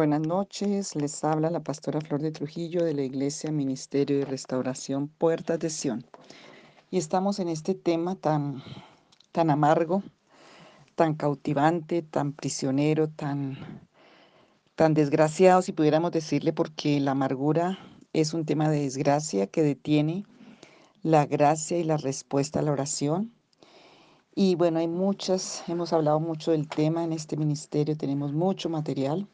Buenas noches, les habla la pastora Flor de Trujillo de la Iglesia Ministerio de Restauración Puertas de Sion. Y estamos en este tema tan, tan amargo, tan cautivante, tan prisionero, tan, tan desgraciado, si pudiéramos decirle, porque la amargura es un tema de desgracia que detiene la gracia y la respuesta a la oración. Y bueno, hay muchas, hemos hablado mucho del tema en este ministerio, tenemos mucho material.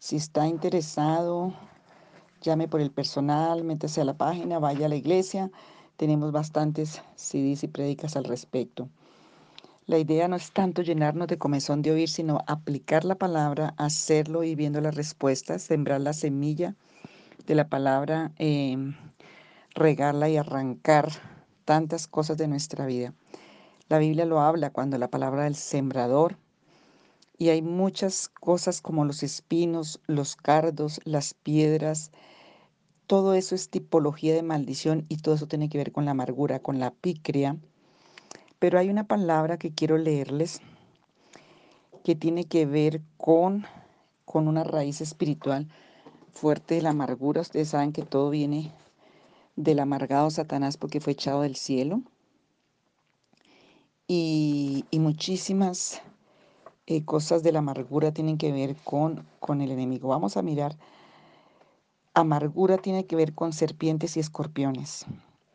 Si está interesado, llame por el personal, métase a la página, vaya a la iglesia. Tenemos bastantes CDs y prédicas al respecto. La idea no es tanto llenarnos de comezón de oír, sino aplicar la palabra, hacerlo y viendo las respuestas, sembrar la semilla de la palabra, em, regarla y arrancar tantas cosas de nuestra vida. La Biblia lo habla cuando la palabra del sembrador y hay muchas cosas como los espinos, los cardos, las piedras. Todo eso es tipología de maldición y todo eso tiene que ver con la amargura, con la picria. Pero hay una palabra que quiero leerles que tiene que ver con, con una raíz espiritual fuerte de la amargura. Ustedes saben que todo viene del amargado Satanás porque fue echado del cielo. Y, y muchísimas eh, cosas de la amargura tienen que ver con, con el enemigo. Vamos a mirar. Amargura tiene que ver con serpientes y escorpiones,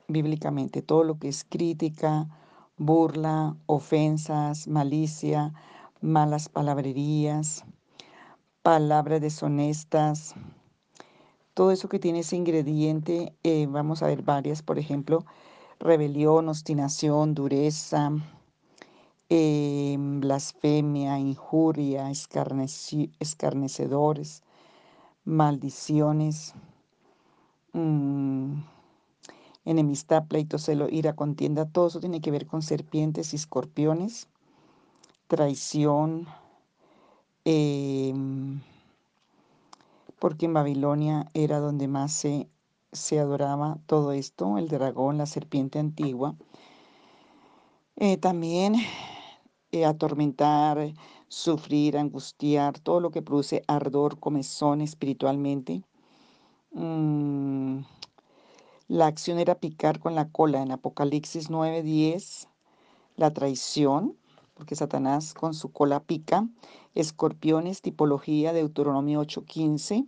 bíblicamente. Todo lo que es crítica, burla, ofensas, malicia, malas palabrerías, palabras deshonestas. Todo eso que tiene ese ingrediente, eh, vamos a ver varias, por ejemplo, rebelión, obstinación, dureza, eh, blasfemia, injuria, escarnecedores, maldiciones, mmm, enemistad, pleito, celo, ira, contienda, todo eso tiene que ver con serpientes y escorpiones, traición, eh, porque en Babilonia era donde más se, se adoraba todo esto, el dragón, la serpiente antigua. Eh, también eh, atormentar, sufrir, angustiar, todo lo que produce ardor, comezón espiritualmente. Mm, la acción era picar con la cola en Apocalipsis 9:10, la traición, porque Satanás con su cola pica, escorpiones, tipología, Deuteronomio 8:15,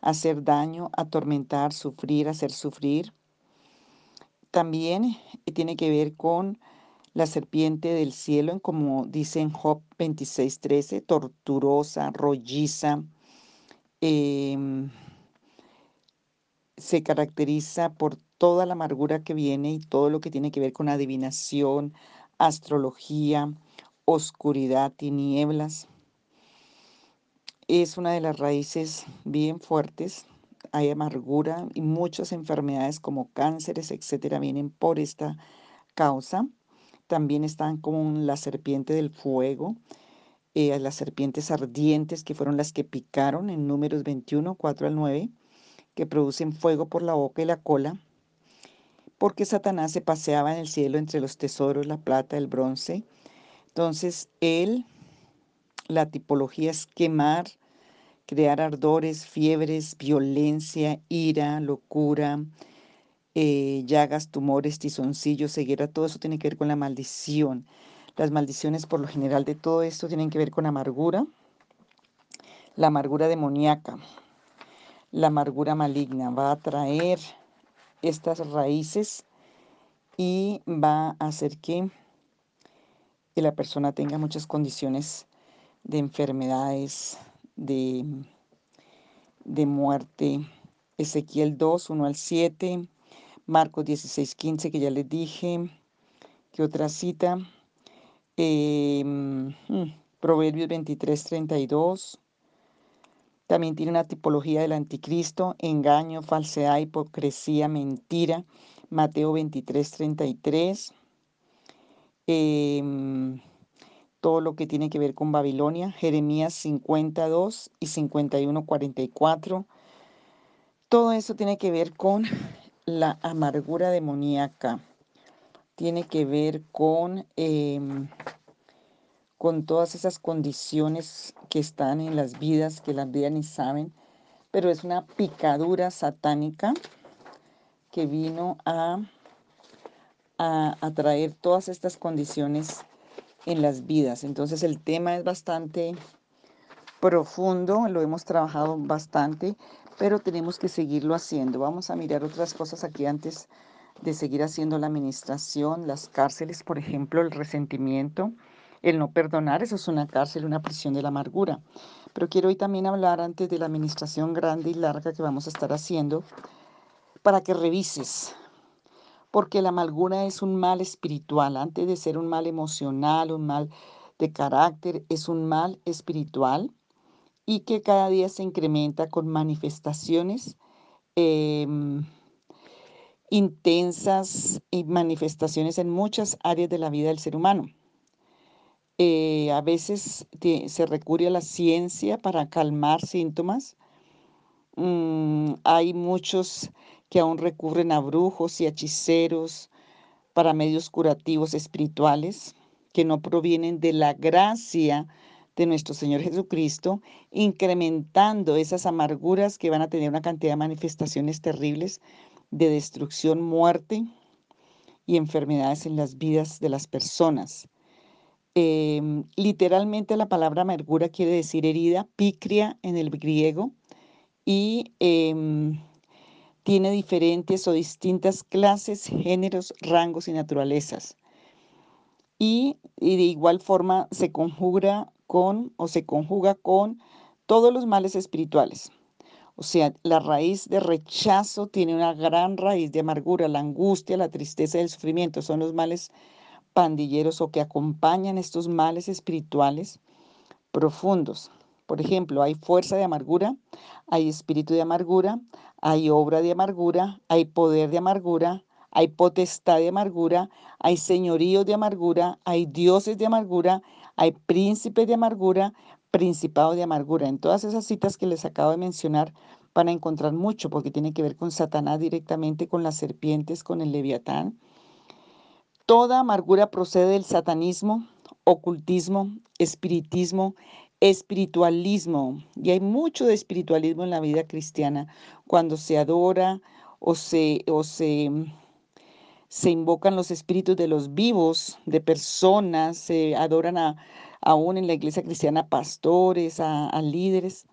hacer daño, atormentar, sufrir, hacer sufrir. También eh, tiene que ver con la serpiente del cielo, como dice en Job 26:13, torturosa, rolliza, em, se caracteriza por toda la amargura que viene y todo lo que tiene que ver con adivinación, astrología, oscuridad, tinieblas. Es una de las raíces bien fuertes. Hay amargura y muchas enfermedades como cánceres, etcétera, vienen por esta causa. También están como la serpiente del fuego, eh, las serpientes ardientes que fueron las que picaron en números 21, 4 al 9, que producen fuego por la boca y la cola, porque Satanás se paseaba en el cielo entre los tesoros, la plata, el bronce. Entonces, él, la tipología es quemar, crear ardores, fiebres, violencia, ira, locura, eh, llagas, tumores, tizoncillos, ceguera, todo eso tiene que ver con la maldición. Las maldiciones por lo general de todo esto tienen que ver con amargura, la amargura demoníaca, la amargura maligna. Va a traer estas raíces y va a hacer que la persona tenga muchas condiciones de enfermedades, de, de muerte. Ezequiel 2, 1 al 7, Marcos 16, 15, que ya les dije. ¿Qué otra cita? Hmm, Proverbios 23, 32. También tiene una tipología del anticristo, engaño, falsedad, hipocresía, mentira. Mateo 23, 33. Em, todo lo que tiene que ver con Babilonia. Jeremías 52 y 51, 44. Todo eso tiene que ver con la amargura demoníaca tiene que ver con, em, con todas esas condiciones que están en las vidas, que las vidas ni saben, pero es una picadura satánica que vino a, a, traer todas estas condiciones en las vidas. Entonces el tema es bastante profundo, lo hemos trabajado bastante, pero tenemos que seguirlo haciendo. Vamos a mirar otras cosas aquí antes de seguir haciendo la administración, las cárceles, por ejemplo, el resentimiento, el no perdonar, eso es una cárcel, una prisión de la amargura. Pero quiero hoy también hablar antes de la administración grande y larga que vamos a estar haciendo, para que revises, porque la amargura es un mal espiritual, antes de ser un mal emocional, un mal de carácter, es un mal espiritual y que cada día se incrementa con manifestaciones em, intensas y manifestaciones en muchas áreas de la vida del ser humano. Eh, a veces se recurre a la ciencia para calmar síntomas. Mm, hay muchos que aún recurren a brujos y hechiceros para medios curativos espirituales que no provienen de la gracia de nuestro Señor Jesucristo, incrementando esas amarguras que van a tener una cantidad de manifestaciones terribles de destrucción, muerte y enfermedades en las vidas de las personas. Em, literalmente la palabra amargura quiere decir herida, picria en el griego, y em, tiene diferentes o distintas clases, géneros, rangos y naturalezas. Y, y de igual forma se conjuga con o se conjuga con todos los males espirituales. O sea, la raíz de rechazo tiene una gran raíz de amargura, la angustia, la tristeza y el sufrimiento. Son los males pandilleros o que acompañan estos males espirituales profundos. Por ejemplo, hay fuerza de amargura, hay espíritu de amargura, hay obra de amargura, hay poder de amargura, hay potestad de amargura, hay señorío de amargura, hay dioses de amargura, hay príncipes de amargura, principado de amargura. En todas esas citas que les acabo de mencionar van a encontrar mucho porque tiene que ver con Satanás directamente, con las serpientes, con el leviatán. Toda amargura procede del satanismo, ocultismo, espiritismo, espiritualismo. Y hay mucho de espiritualismo en la vida cristiana cuando se adora o se, o se se invocan los espíritus de los vivos, de personas, se adoran a, aún en la iglesia cristiana pastores, a, líderes.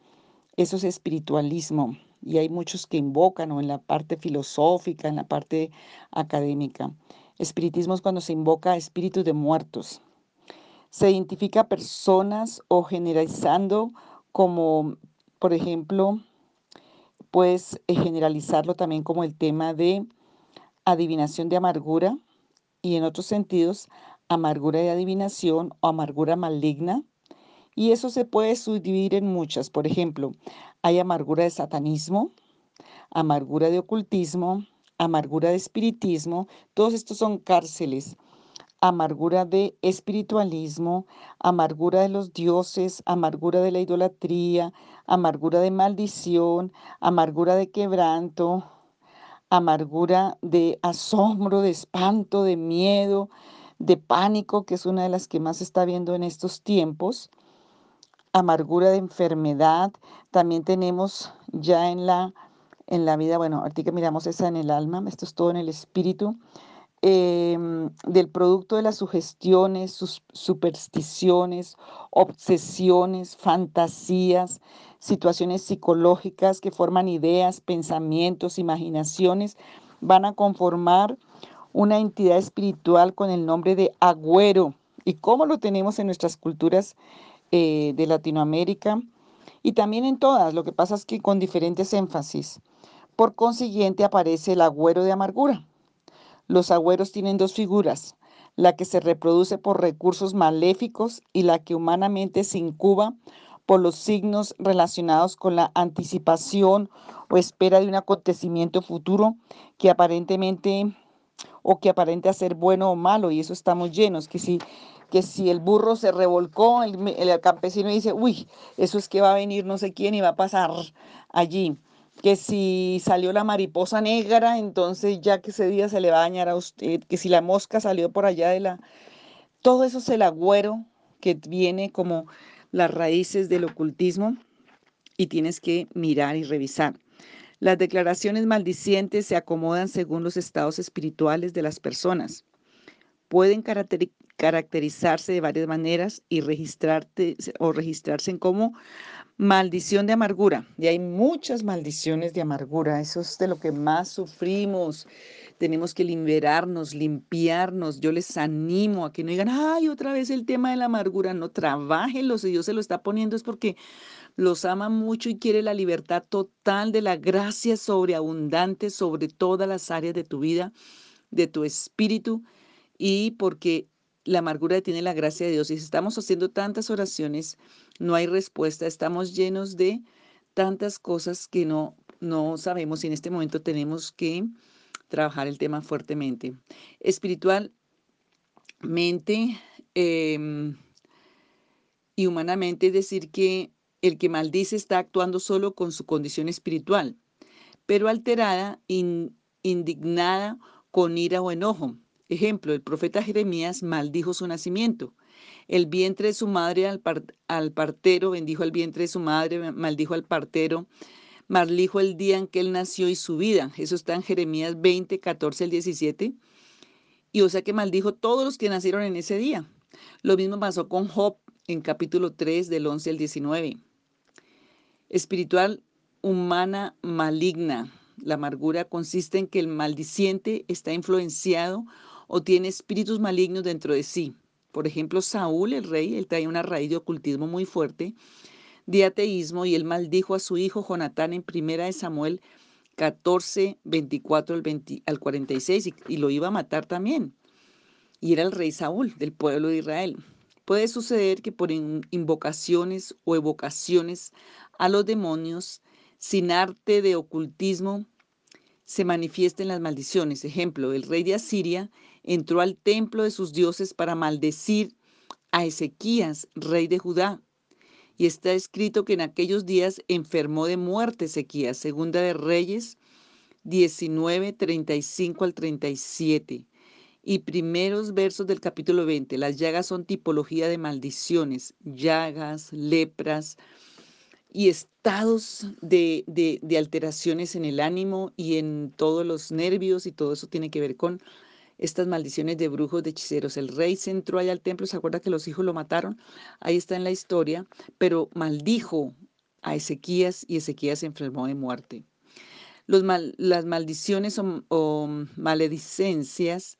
Eso es espiritualismo y hay muchos que invocan o en la parte filosófica, en la parte académica. Espiritismo es cuando se invoca a espíritus de muertos. Se identifica a personas o generalizando como, por ejemplo, puedes generalizarlo también como el tema de adivinación de amargura y en otros sentidos amargura de adivinación o amargura maligna. Y eso se puede subdividir en muchas. Por ejemplo, hay amargura de satanismo, amargura de ocultismo, amargura de espiritismo. Todos estos son cárceles. Amargura de espiritualismo, amargura de los dioses, amargura de la idolatría, amargura de maldición, amargura de quebranto, amargura de asombro, de espanto, de miedo, de pánico, que es una de las que más se está viendo en estos tiempos, amargura de enfermedad, también tenemos ya en la, en la vida, bueno, ahorita miramos esa en el alma, esto es todo en el espíritu, Em, del producto de las sugestiones, sus supersticiones, obsesiones, fantasías, situaciones psicológicas que forman ideas, pensamientos, imaginaciones, van a conformar una entidad espiritual con el nombre de agüero. ¿Y cómo lo tenemos en nuestras culturas eh, de Latinoamérica? Y también en todas, lo que pasa es que con diferentes énfasis. Por consiguiente aparece el agüero de amargura los agüeros tienen dos figuras, la que se reproduce por recursos maléficos y la que humanamente se incuba por los signos relacionados con la anticipación o espera de un acontecimiento futuro que aparentemente o que aparente ser bueno o malo, y eso estamos llenos, que si, que si el burro se revolcó, el, el campesino dice, uy, eso es que va a venir no sé quién y va a pasar allí que si salió la mariposa negra, entonces ya que ese día se le va a dañar a usted, que si la mosca salió por allá de la... Todo eso es el agüero que viene como las raíces del ocultismo y tienes que mirar y revisar. Las declaraciones maldicientes se acomodan según los estados espirituales de las personas. Pueden caracterizarse de varias maneras y o registrarse como maldición de amargura. Y hay muchas maldiciones de amargura. Eso es de lo que más sufrimos. Tenemos que liberarnos, limpiarnos. Yo les animo a que no digan, ay, otra vez el tema de la amargura. No, trabajenlo. Si Dios se lo está poniendo es porque los ama mucho y quiere la libertad total de la gracia sobreabundante sobre todas las áreas de tu vida, de tu espíritu, y porque la amargura tiene la gracia de Dios. Y si estamos haciendo tantas oraciones, no hay respuesta, estamos llenos de tantas cosas que no, no sabemos y en este momento tenemos que trabajar el tema fuertemente. Espiritualmente em, y humanamente, es decir, que el que maldice está actuando solo con su condición espiritual, pero alterada, indignada, con ira o enojo. Ejemplo, el profeta Jeremías maldijo su nacimiento. El vientre de su madre al, al, partero, bendijo el vientre de su madre, maldijo al partero, maldijo el día en que él nació y su vida. Eso está en Jeremías 20, 14 al 17. Y o sea que maldijo todos los que nacieron en ese día. Lo mismo pasó con Job en capítulo 3 del 11 al 19 espiritual humana maligna. La amargura consiste en que el maldiciente está influenciado o tiene espíritus malignos dentro de sí. Por ejemplo, Saúl, el rey, él trae una raíz de ocultismo muy fuerte, de ateísmo, y él maldijo a su hijo Jonatán en primera de Samuel 14, 24 al, 20, al 46, y, y lo iba a matar también. Y era el rey Saúl del pueblo de Israel. Puede suceder que por invocaciones o evocaciones a los demonios sin arte de ocultismo se manifiesten las maldiciones. Ejemplo, el rey de Asiria entró al templo de sus dioses para maldecir a Ezequías, rey de Judá. Y está escrito que en aquellos días enfermó de muerte Ezequías, segunda de Reyes 19, 35 al 37. Y primeros versos del capítulo 20. Las llagas son tipología de maldiciones, llagas, lepras, y estados de, alteraciones en el ánimo y en todos los nervios y todo eso tiene que ver con estas maldiciones de brujos, de hechiceros. El rey se entró allá al templo, se acuerda que los hijos lo mataron, ahí está en la historia, pero maldijo a Ezequías y Ezequías se enfermó de muerte. Las maldiciones o, maledicencias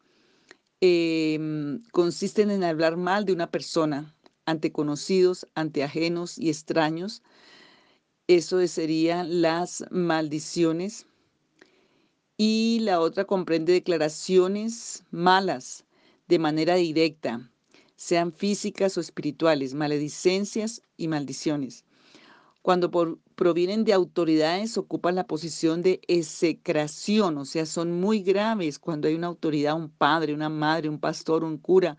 em, consisten en hablar mal de una persona ante conocidos, ante ajenos y extraños, eso serían las maldiciones. Y la otra comprende declaraciones malas de manera directa, sean físicas o espirituales, maledicencias y maldiciones. Cuando provienen de autoridades, ocupan la posición de execración, o sea, son muy graves cuando hay una autoridad, un padre, una madre, un pastor, un cura,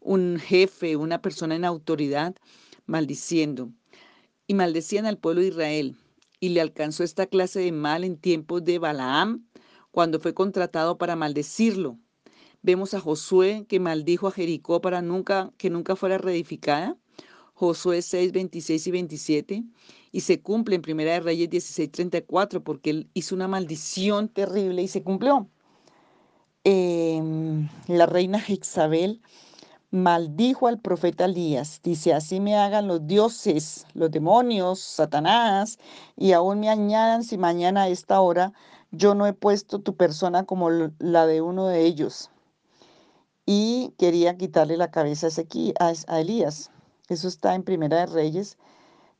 un jefe, una persona en autoridad, maldiciendo y maldecían al pueblo de Israel. Y le alcanzó esta clase de mal en tiempos de Balaam, cuando fue contratado para maldecirlo. Vemos a Josué que maldijo a Jericó para nunca, que nunca fuera reedificada. Josué 6, 26 y 27. Y se cumple en Primera de Reyes 16, 34, porque él hizo una maldición terrible y se cumplió. Em, la reina Jezabel maldijo al profeta Elías. Dice, así me hagan los dioses, los demonios, Satanás, y aún me añadan si mañana a esta hora yo no he puesto tu persona como la de uno de ellos. Y quería quitarle la cabeza a, Elías. Eso está en Primera de Reyes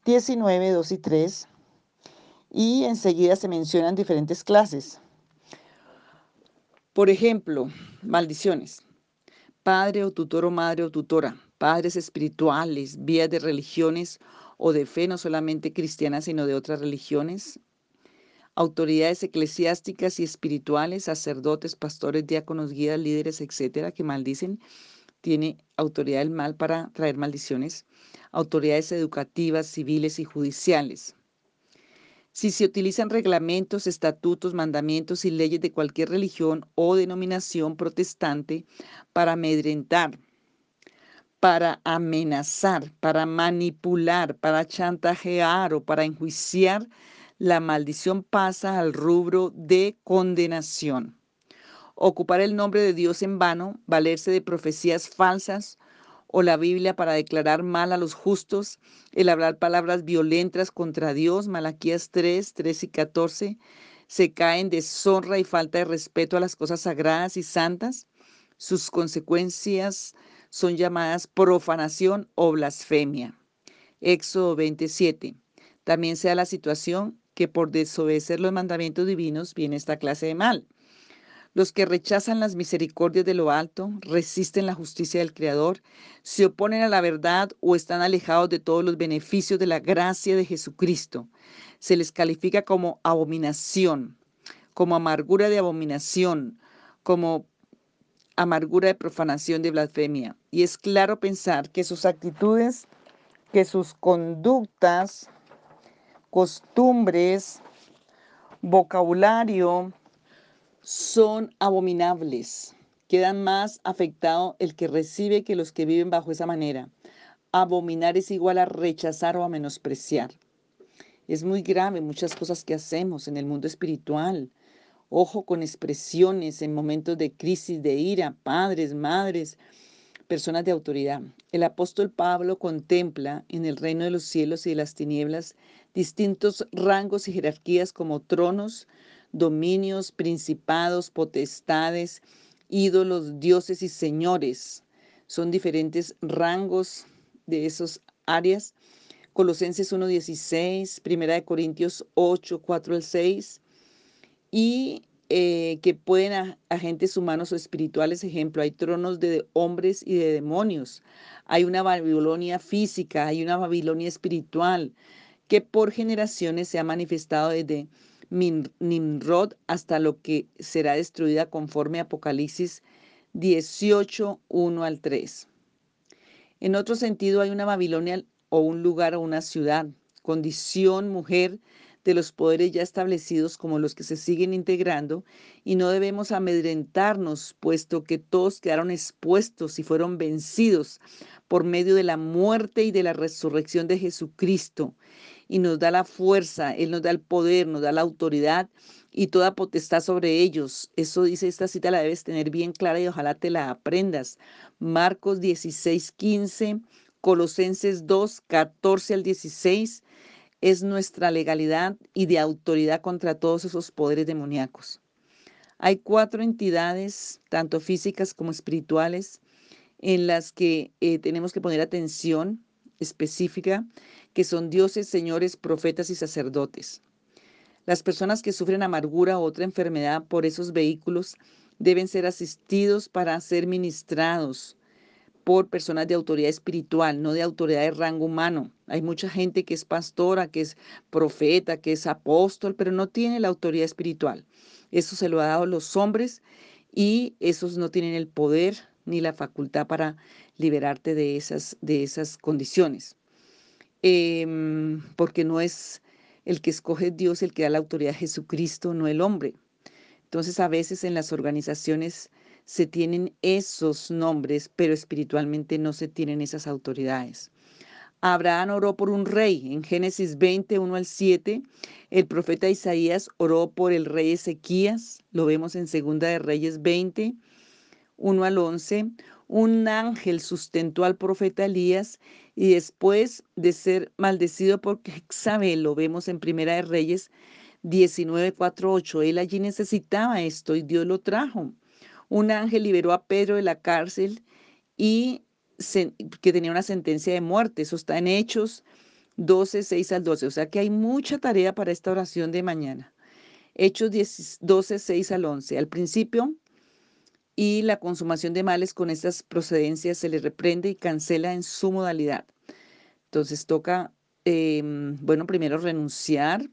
19, 2 y 3. Y enseguida se mencionan diferentes clases. Por ejemplo, maldiciones padre o tutor o madre o tutora, padres espirituales, vías de religiones o de fe, no solamente cristianas, sino de otras religiones, autoridades eclesiásticas y espirituales, sacerdotes, pastores, diáconos, guías, líderes, etcétera, que maldicen, tiene autoridad del mal para traer maldiciones, autoridades educativas, civiles y judiciales. Si se utilizan reglamentos, estatutos, mandamientos y leyes de cualquier religión o denominación protestante para amedrentar, para amenazar, para manipular, para chantajear o para enjuiciar, la maldición pasa al rubro de condenación. Ocupar el nombre de Dios en vano, valerse de profecías falsas o la Biblia para declarar mal a los justos, el hablar palabras violentas contra Dios, Malaquías 3, 3 y 14, se caen deshonra y falta de respeto a las cosas sagradas y santas. Sus consecuencias son llamadas profanación o blasfemia. Éxodo 27. También sea la situación que por desobedecer los mandamientos divinos viene esta clase de mal. Los que rechazan las misericordias de lo alto, resisten la justicia del Creador, se oponen a la verdad o están alejados de todos los beneficios de la gracia de Jesucristo. Se les califica como abominación, como amargura de abominación, como amargura de profanación de blasfemia. Y es claro pensar que sus actitudes, que sus conductas, costumbres, vocabulario, son abominables. Quedan más afectado el que recibe que los que viven bajo esa manera. Abominar es igual a rechazar o a menospreciar. Es muy grave muchas cosas que hacemos en el mundo espiritual. Ojo con expresiones en momentos de crisis, de ira, padres, madres, personas de autoridad. El apóstol Pablo contempla en el reino de los cielos y de las tinieblas distintos rangos y jerarquías como tronos, dominios, principados, potestades, ídolos, dioses y señores. Son diferentes rangos de esas áreas. Colosenses 1.16, Primera de Corintios 8, 4 al 6, y eh, que pueden agentes humanos o espirituales, ejemplo, hay tronos de hombres y de demonios, hay una Babilonia física, hay una Babilonia espiritual, que por generaciones se ha manifestado desde Nimrod hasta lo que será destruida conforme Apocalipsis 18, 1 al 3. En otro sentido, hay una Babilonia o un lugar o una ciudad, condición, mujer, de los poderes ya establecidos como los que se siguen integrando y no debemos amedrentarnos, puesto que todos quedaron expuestos y fueron vencidos por medio de la muerte y de la resurrección de Jesucristo. Y nos da la fuerza, Él nos da el poder, nos da la autoridad y toda potestad sobre ellos. Eso dice esta cita, la debes tener bien clara y ojalá te la aprendas. Marcos 16, 15, Colosenses 2, 14 al 16 es nuestra legalidad y de autoridad contra todos esos poderes demoníacos. Hay cuatro entidades, tanto físicas como espirituales, en las que eh, tenemos que poner atención específica, que son dioses, señores, profetas y sacerdotes. Las personas que sufren amargura o otra enfermedad por esos vehículos deben ser asistidos para ser ministrados por personas de autoridad espiritual, no de autoridad de rango humano. Hay mucha gente que es pastora, que es profeta, que es apóstol, pero no tiene la autoridad espiritual. Eso se lo ha dado los hombres y esos no tienen el poder ni la facultad para liberarte de esas, de esas condiciones. Em, porque no es el que escoge Dios el que da la autoridad a Jesucristo, no el hombre. Entonces a veces en las organizaciones se tienen esos nombres, pero espiritualmente no se tienen esas autoridades. Abraham oró por un rey. En Génesis 20, 1 al 7, el profeta Isaías oró por el rey Ezequías. Lo vemos en Segunda de Reyes 20, 1 al 11. Un ángel sustentó al profeta Elías y después de ser maldecido por Jezabel, lo vemos en Primera de Reyes 19, 4, 8. Él allí necesitaba esto y Dios lo trajo un ángel liberó a Pedro de la cárcel y que tenía una sentencia de muerte. Eso está en Hechos 12, 6 al 12. O sea que hay mucha tarea para esta oración de mañana. Hechos 12, 6 al 11. Al principio y la consumación de males con estas procedencias se le reprende y cancela en su modalidad. Entonces toca, em, bueno, primero renunciar,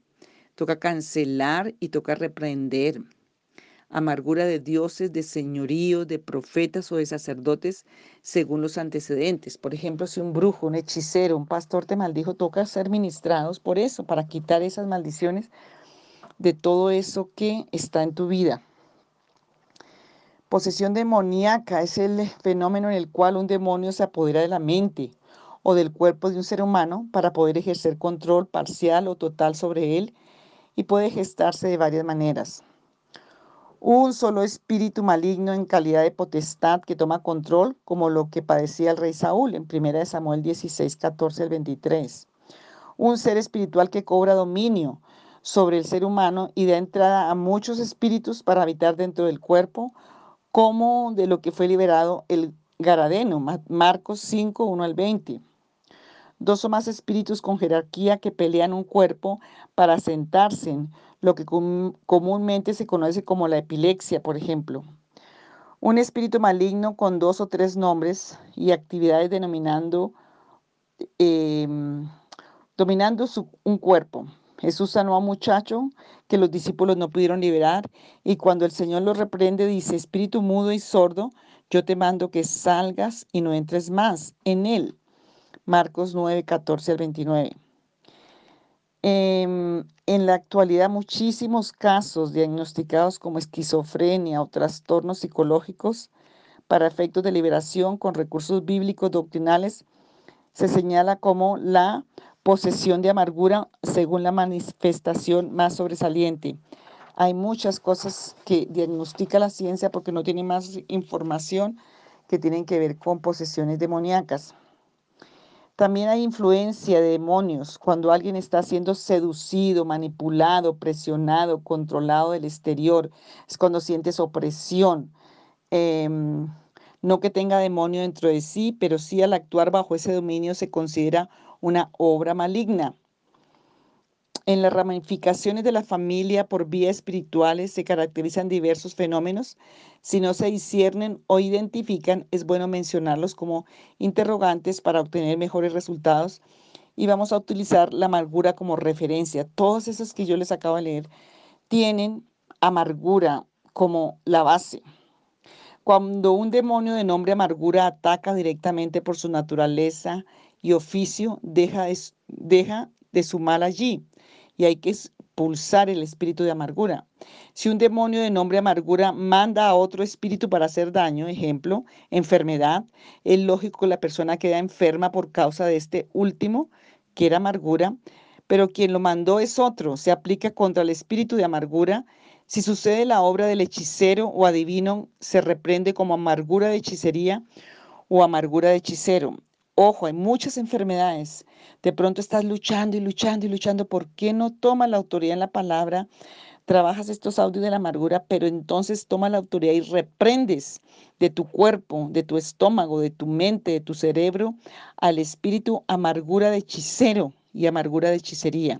toca cancelar y toca reprender amargura de dioses, de señoríos, de profetas o de sacerdotes, según los antecedentes. Por ejemplo, si un brujo, un hechicero, un pastor te maldijo, toca ser ministrados por eso, para quitar esas maldiciones de todo eso que está en tu vida. Posesión demoníaca es el fenómeno en el cual un demonio se apodera de la mente o del cuerpo de un ser humano para poder ejercer control parcial o total sobre él y puede gestarse de varias maneras. Un solo espíritu maligno en calidad de potestad que toma control, como lo que padecía el rey Saúl en 1 Samuel 16, 14 al 23. Un ser espiritual que cobra dominio sobre el ser humano y da entrada a muchos espíritus para habitar dentro del cuerpo, como de lo que fue liberado el Garadeno, Marcos 5, 1 al 20 dos o más espíritus con jerarquía que pelean un cuerpo para sentarse, en lo que comúnmente se conoce como la epilepsia, por ejemplo. Un espíritu maligno con dos o tres nombres y actividades denominando, em, dominando un cuerpo. Jesús sanó a un muchacho que los discípulos no pudieron liberar y cuando el Señor lo reprende dice, espíritu mudo y sordo, yo te mando que salgas y no entres más en él. Marcos 9, 14 al 29. Em, en la actualidad, muchísimos casos diagnosticados como esquizofrenia o trastornos psicológicos para efectos de liberación con recursos bíblicos doctrinales se señala como la posesión de amargura según la manifestación más sobresaliente. Hay muchas cosas que diagnostica la ciencia porque no tiene más información que tienen que ver con posesiones demoníacas. También hay influencia de demonios cuando alguien está siendo seducido, manipulado, presionado, controlado del exterior. Es cuando sientes opresión. Em, no que tenga demonio dentro de sí, pero sí al actuar bajo ese dominio se considera una obra maligna. En las ramificaciones de la familia por vías espirituales se caracterizan diversos fenómenos. Si no se disciernen o identifican, es bueno mencionarlos como interrogantes para obtener mejores resultados. Y vamos a utilizar la amargura como referencia. Todos esos que yo les acabo de leer tienen amargura como la base. Cuando un demonio de nombre amargura ataca directamente por su naturaleza y oficio, deja, deja de sumar allí y hay que expulsar el espíritu de amargura. Si un demonio de nombre amargura manda a otro espíritu para hacer daño, ejemplo, enfermedad, es lógico que la persona queda enferma por causa de este último, que era amargura, pero quien lo mandó es otro, se aplica contra el espíritu de amargura. Si sucede la obra del hechicero o adivino, se reprende como amargura de hechicería o amargura de hechicero. Ojo, hay muchas enfermedades. De pronto estás luchando y luchando y luchando. ¿Por qué no tomas la autoridad en la palabra? Trabajas estos audios de la amargura, pero entonces toma la autoridad y reprendes de tu cuerpo, de tu estómago, de tu mente, de tu cerebro, al espíritu amargura de hechicero y amargura de hechicería.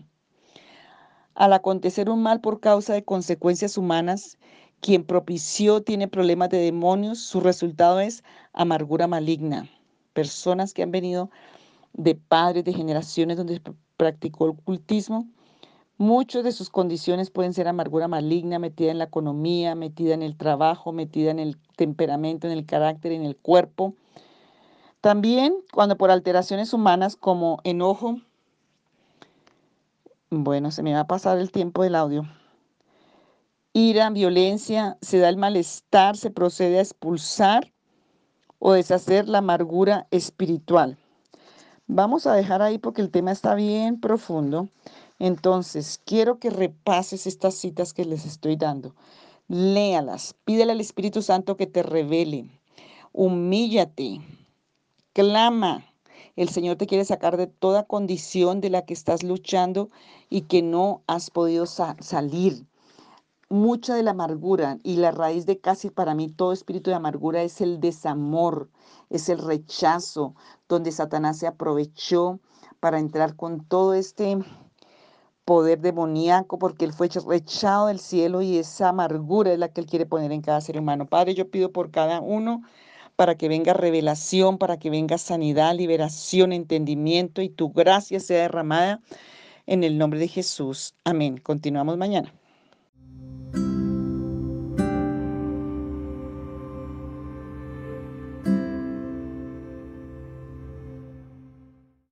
Al acontecer un mal por causa de consecuencias humanas, quien propició tiene problemas de demonios, su resultado es amargura maligna personas que han venido de padres de generaciones donde practicó el cultismo, muchas de sus condiciones pueden ser amargura maligna metida en la economía, metida en el trabajo, metida en el temperamento, en el carácter, en el cuerpo. También cuando por alteraciones humanas como enojo, bueno, se me va a pasar el tiempo del audio. Ira, violencia, se da el malestar, se procede a expulsar o deshacer la amargura espiritual. Vamos a dejar ahí porque el tema está bien profundo. Entonces, quiero que repases estas citas que les estoy dando. Léalas, pídele al Espíritu Santo que te revele. Humíllate, clama. El Señor te quiere sacar de toda condición de la que estás luchando y que no has podido salir mucha de la amargura y la raíz de casi para mí todo espíritu de amargura es el desamor, es el rechazo, donde Satanás se aprovechó para entrar con todo este poder demoníaco, porque él fue rechazado del cielo y esa amargura es la que él quiere poner en cada ser humano. Padre, yo pido por cada uno para que venga revelación, para que venga sanidad, liberación, entendimiento y tu gracia sea derramada en el nombre de Jesús. Amén. Continuamos mañana.